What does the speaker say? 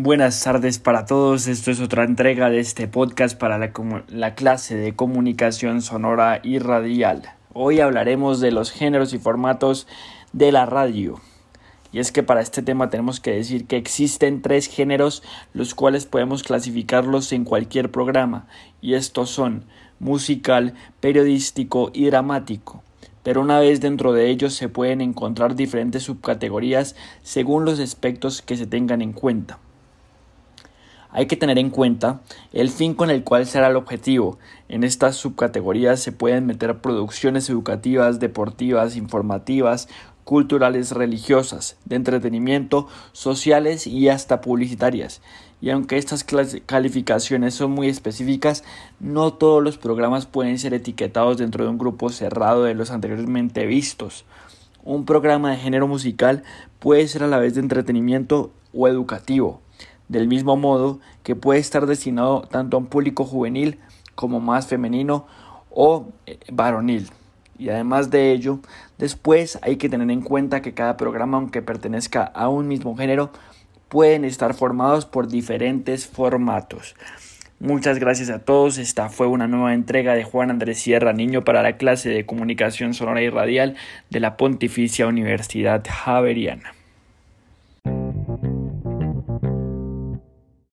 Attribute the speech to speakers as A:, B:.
A: Buenas tardes para todos, esto es otra entrega de este podcast para la, la, clase de comunicación sonora y radial. Hoy hablaremos de los géneros y formatos de la radio. Y es que para este tema tenemos que decir que existen tres géneros los cuales podemos clasificarlos en cualquier programa, y estos son musical, periodístico y dramático pero una vez dentro de ellos se pueden encontrar diferentes subcategorías según los aspectos que se tengan en cuenta. Hay que tener en cuenta el fin con el cual será el objetivo. En estas subcategorías se pueden meter producciones educativas, deportivas, informativas, culturales, religiosas, de entretenimiento, sociales y hasta publicitarias. Y aunque estas calificaciones son muy específicas, no todos los programas pueden ser etiquetados dentro de un grupo cerrado de los anteriormente vistos. Un programa de género musical puede ser a la vez de entretenimiento o educativo del mismo modo que puede estar destinado tanto a un público juvenil como más femenino o eh, varonil. Y además de ello, después hay que tener en cuenta que cada programa, aunque pertenezca a un mismo género, pueden estar formados por diferentes formatos. Muchas gracias a todos. Esta fue una nueva entrega de Juan Andrés Sierra Niño para la clase de comunicación sonora y radial de la Pontificia Universidad Javeriana.